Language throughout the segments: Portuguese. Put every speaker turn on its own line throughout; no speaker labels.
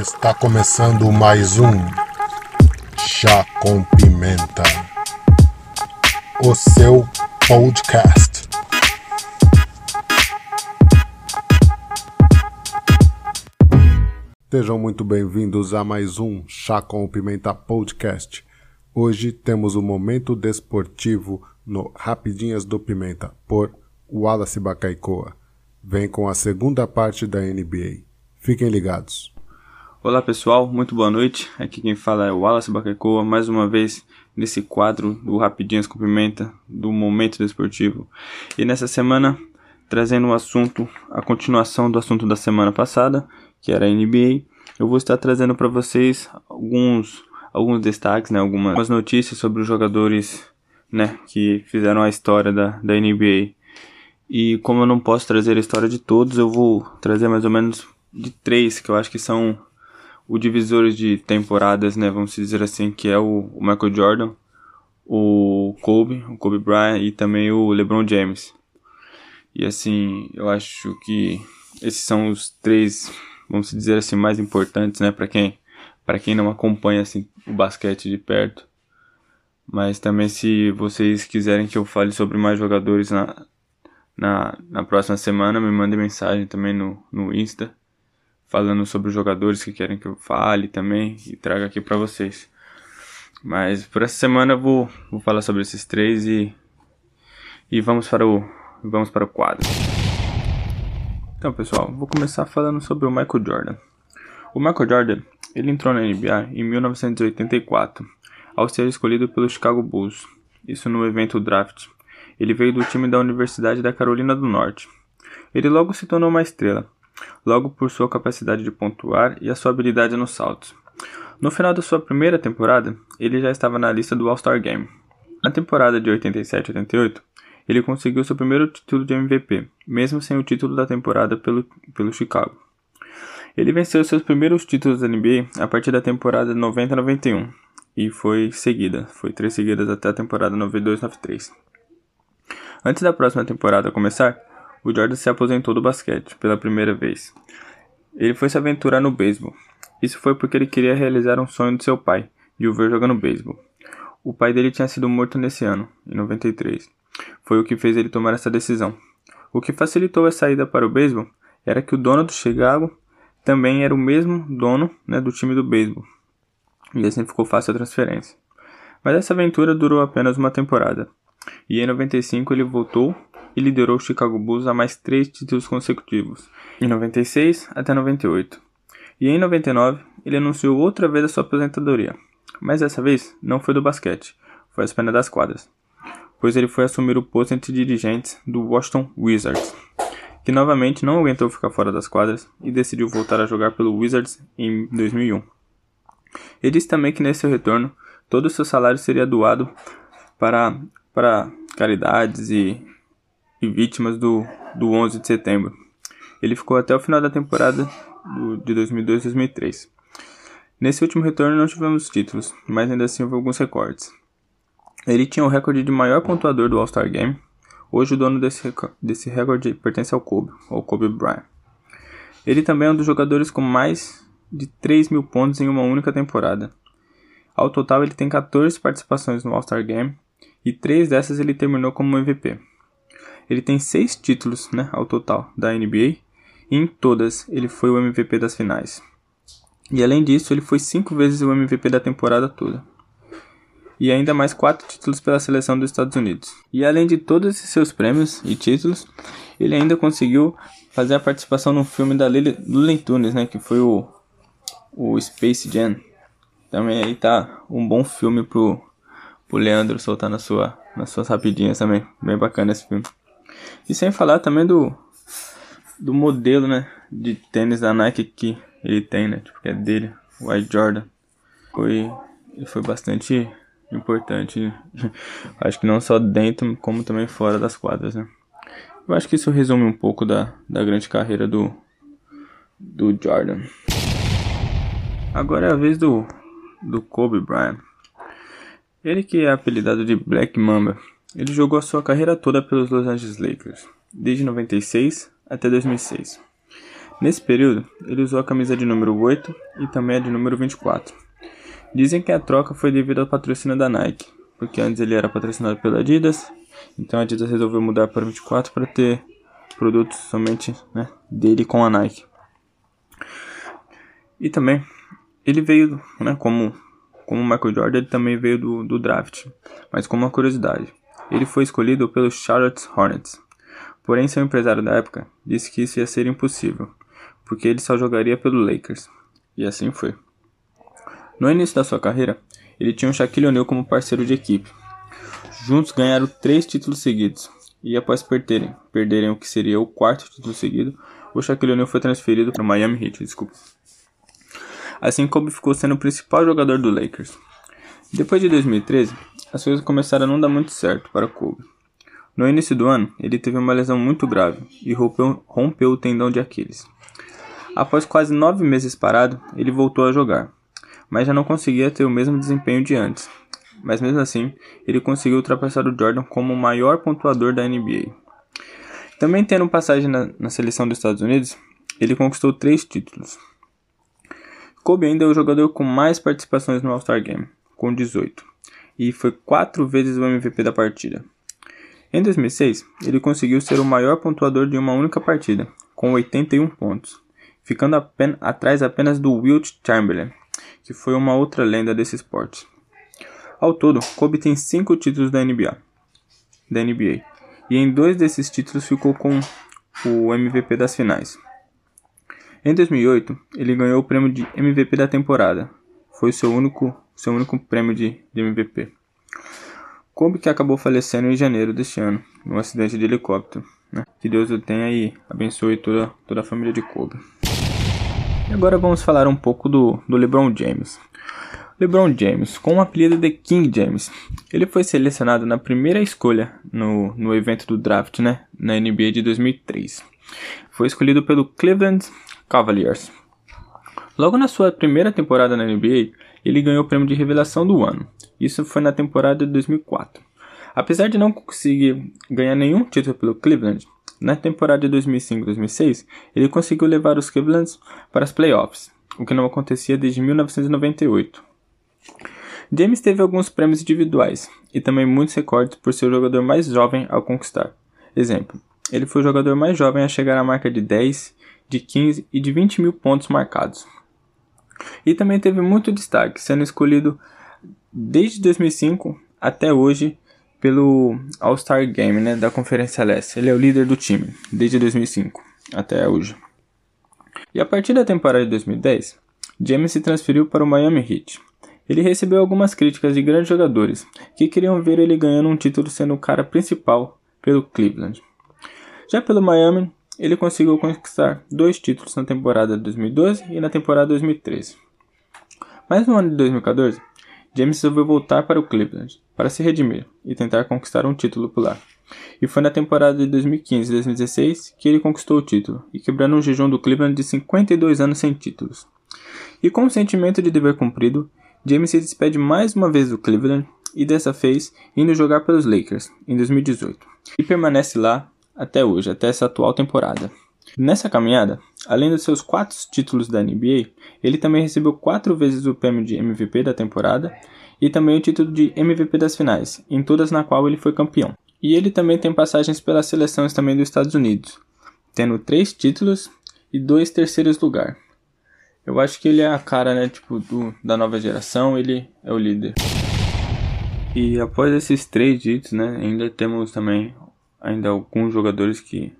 Está começando mais um Chá com Pimenta, o seu podcast. Sejam muito bem-vindos a mais um Chá com Pimenta podcast. Hoje temos o momento desportivo no Rapidinhas do Pimenta por Wallace Bacaikoa. Vem com a segunda parte da NBA. Fiquem ligados.
Olá pessoal, muito boa noite. Aqui quem fala é o Wallace Bacaikoa, mais uma vez nesse quadro do Rapidinhas com Pimenta, do Momento Desportivo. E nessa semana, trazendo o assunto, a continuação do assunto da semana passada, que era a NBA, eu vou estar trazendo para vocês alguns, alguns destaques, né, algumas notícias sobre os jogadores né, que fizeram a história da, da NBA. E como eu não posso trazer a história de todos, eu vou trazer mais ou menos de três, que eu acho que são o divisores de temporadas, né, vamos dizer assim, que é o, o Michael Jordan, o Kobe, o Kobe Bryant e também o LeBron James. E assim, eu acho que esses são os três vamos dizer assim, mais importantes, né, para quem para quem não acompanha assim o basquete de perto. Mas também se vocês quiserem que eu fale sobre mais jogadores na, na, na próxima semana, me mandem mensagem também no, no Insta, falando sobre os jogadores que querem que eu fale também e traga aqui para vocês. Mas por essa semana eu vou, vou falar sobre esses três e, e vamos para o vamos para o quadro. Então, pessoal, vou começar falando sobre o Michael Jordan. O Michael Jordan, ele entrou na NBA em 1984, ao ser escolhido pelo Chicago Bulls, isso no evento draft. Ele veio do time da Universidade da Carolina do Norte. Ele logo se tornou uma estrela, logo por sua capacidade de pontuar e a sua habilidade nos saltos. No final da sua primeira temporada, ele já estava na lista do All-Star Game. Na temporada de 87-88, ele conseguiu seu primeiro título de MVP, mesmo sem o título da temporada pelo, pelo Chicago. Ele venceu seus primeiros títulos da NBA a partir da temporada 90-91 e foi seguida, foi três seguidas até a temporada 92-93. Antes da próxima temporada começar, o Jordan se aposentou do basquete pela primeira vez. Ele foi se aventurar no beisebol. Isso foi porque ele queria realizar um sonho de seu pai, de o ver jogando beisebol. O pai dele tinha sido morto nesse ano, em 93 foi o que fez ele tomar essa decisão. O que facilitou a saída para o beisebol era que o dono do Chicago também era o mesmo dono né, do time do beisebol. E assim ficou fácil a transferência. Mas essa aventura durou apenas uma temporada. E em 95 ele voltou e liderou o Chicago Bulls a mais três títulos consecutivos, em 96 até 98. E em 99 ele anunciou outra vez a sua aposentadoria, mas dessa vez não foi do basquete, foi apenas das quadras pois ele foi assumir o posto entre dirigentes do Washington Wizards, que novamente não aguentou ficar fora das quadras e decidiu voltar a jogar pelo Wizards em 2001. Ele disse também que nesse seu retorno todo o seu salário seria doado para, para caridades e, e vítimas do, do 11 de setembro. Ele ficou até o final da temporada do, de 2002-2003. Nesse último retorno não tivemos títulos, mas ainda assim houve alguns recordes. Ele tinha o recorde de maior pontuador do All-Star Game. Hoje o dono desse, desse recorde pertence ao Kobe, ou Kobe Bryant. Ele também é um dos jogadores com mais de 3 mil pontos em uma única temporada. Ao total, ele tem 14 participações no All-Star Game e 3 dessas ele terminou como MVP. Ele tem 6 títulos né, ao total da NBA e em todas ele foi o MVP das finais. E além disso, ele foi 5 vezes o MVP da temporada toda e ainda mais quatro títulos pela seleção dos Estados Unidos. E além de todos esses seus prêmios e títulos, ele ainda conseguiu fazer a participação no filme da Lily Tunes, né, que foi o, o Space Jam. Também aí tá um bom filme pro, pro Leandro soltar na sua, nas suas rapidinhas também. Bem bacana esse filme. E sem falar também do, do modelo, né, de tênis da Nike que ele tem, né, tipo, que é dele, o White Jordan. Foi, foi bastante importante. acho que não só dentro, como também fora das quadras, né? Eu acho que isso resume um pouco da, da grande carreira do, do Jordan. Agora é a vez do, do Kobe Bryant. Ele que é apelidado de Black Mamba, ele jogou a sua carreira toda pelos Los Angeles Lakers, desde 96 até 2006. Nesse período, ele usou a camisa de número 8 e também a de número 24. Dizem que a troca foi devido ao patrocínio da Nike, porque antes ele era patrocinado pela Adidas, então a Adidas resolveu mudar para 24 para ter produtos somente né, dele com a Nike. E também ele veio, né, como como o Michael Jordan, ele também veio do, do draft, mas com uma curiosidade. Ele foi escolhido pelo Charlotte Hornets. Porém, seu empresário da época disse que isso ia ser impossível, porque ele só jogaria pelo Lakers. E assim foi. No início da sua carreira, ele tinha o Shaquille O'Neal como parceiro de equipe. Juntos ganharam três títulos seguidos, e após perderem, perderem o que seria o quarto título seguido, o Shaquille O'Neal foi transferido para o Miami Heat, desculpa. Assim Kobe ficou sendo o principal jogador do Lakers. Depois de 2013, as coisas começaram a não dar muito certo para Kobe. No início do ano, ele teve uma lesão muito grave e rompeu, rompeu o tendão de Aquiles. Após quase nove meses parado, ele voltou a jogar, mas já não conseguia ter o mesmo desempenho de antes. Mas mesmo assim, ele conseguiu ultrapassar o Jordan como o maior pontuador da NBA. Também tendo passagem na, na seleção dos Estados Unidos, ele conquistou três títulos. Kobe ainda é o jogador com mais participações no All-Star Game, com 18, e foi quatro vezes o MVP da partida. Em 2006, ele conseguiu ser o maior pontuador de uma única partida, com 81 pontos, ficando apen atrás apenas do Wilt Chamberlain, que foi uma outra lenda desse esporte. Ao todo, Kobe tem cinco títulos da NBA, da NBA, e em dois desses títulos ficou com o MVP das finais. Em 2008, ele ganhou o prêmio de MVP da temporada. Foi seu único, seu único prêmio de, de MVP. Kobe que acabou falecendo em janeiro deste ano, num acidente de helicóptero. Né? Que Deus o tenha e abençoe toda, toda a família de Kobe. E agora vamos falar um pouco do, do LeBron James. LeBron James, com o apelido de King James, ele foi selecionado na primeira escolha no, no evento do draft né, na NBA de 2003. Foi escolhido pelo Cleveland Cavaliers. Logo na sua primeira temporada na NBA, ele ganhou o prêmio de revelação do ano. Isso foi na temporada de 2004. Apesar de não conseguir ganhar nenhum título pelo Cleveland, na temporada de 2005-2006, ele conseguiu levar os Clevelands para as playoffs, o que não acontecia desde 1998. James teve alguns prêmios individuais e também muitos recordes por ser o jogador mais jovem ao conquistar. Exemplo, ele foi o jogador mais jovem a chegar à marca de 10 de 15 e de 20 mil pontos marcados. E também teve muito destaque, sendo escolhido desde 2005 até hoje pelo All-Star Game né, da Conferência Leste. Ele é o líder do time desde 2005 até hoje. E a partir da temporada de 2010, James se transferiu para o Miami Heat. Ele recebeu algumas críticas de grandes jogadores que queriam ver ele ganhando um título sendo o cara principal pelo Cleveland. Já pelo Miami, ele conseguiu conquistar dois títulos na temporada de 2012 e na temporada de 2013. Mas no ano de 2014, James resolveu voltar para o Cleveland para se redimir e tentar conquistar um título por lá. E foi na temporada de 2015 e 2016 que ele conquistou o título, e quebrando um jejum do Cleveland de 52 anos sem títulos. E com o sentimento de dever cumprido, James se despede mais uma vez do Cleveland e dessa vez indo jogar pelos Lakers em 2018. E permanece lá até hoje, até essa atual temporada. Nessa caminhada, além dos seus quatro títulos da NBA, ele também recebeu quatro vezes o prêmio de MVP da temporada e também o título de MVP das finais, em todas na qual ele foi campeão. E ele também tem passagens pelas seleções também dos Estados Unidos, tendo três títulos e dois terceiros lugar. Eu acho que ele é a cara, né, tipo, do, da nova geração, ele é o líder. E após esses três títulos, né, ainda temos também ainda alguns jogadores que,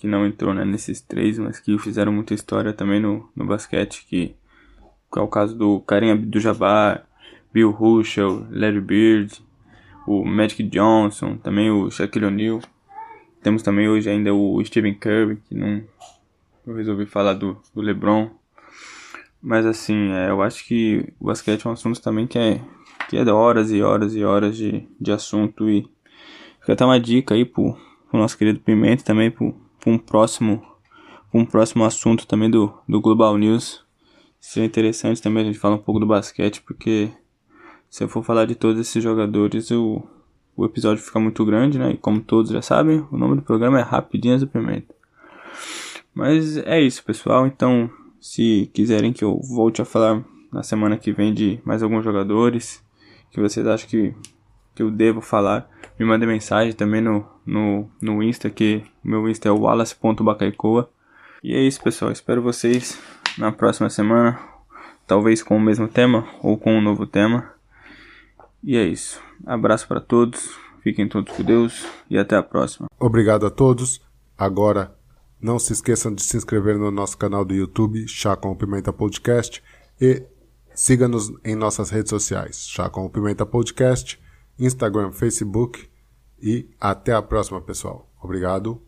que não entrou né, nesses três, mas que fizeram muita história também no, no basquete, que, que é o caso do Karim Abdul-Jabbar, Bill Russell, Larry Bird, o Magic Johnson, também o Shaquille O'Neal. Temos também hoje ainda o Stephen Curry, que não eu resolvi falar do, do LeBron. Mas assim, é, eu acho que o basquete é um assunto também que é, que é horas e horas e horas de, de assunto e fica até uma dica aí pro, o nosso querido Pimenta também para um próximo um próximo assunto também do, do Global News. Seria interessante também a gente falar um pouco do basquete, porque se eu for falar de todos esses jogadores, o, o episódio fica muito grande, né? E como todos já sabem, o nome do programa é Rapidinhas do Pimenta. Mas é isso, pessoal. Então, se quiserem que eu volte a falar na semana que vem de mais alguns jogadores que vocês acham que, que eu devo falar, me mandem mensagem também no, no, no Insta, que meu Insta é wallace.bacaicoa. E é isso, pessoal. Espero vocês na próxima semana, talvez com o mesmo tema ou com um novo tema. E é isso. Abraço para todos. Fiquem todos com Deus e até a próxima.
Obrigado a todos. Agora, não se esqueçam de se inscrever no nosso canal do YouTube, Chá com Pimenta Podcast, e siga-nos em nossas redes sociais, Chá com Pimenta Podcast, Instagram, Facebook, e até a próxima, pessoal. Obrigado.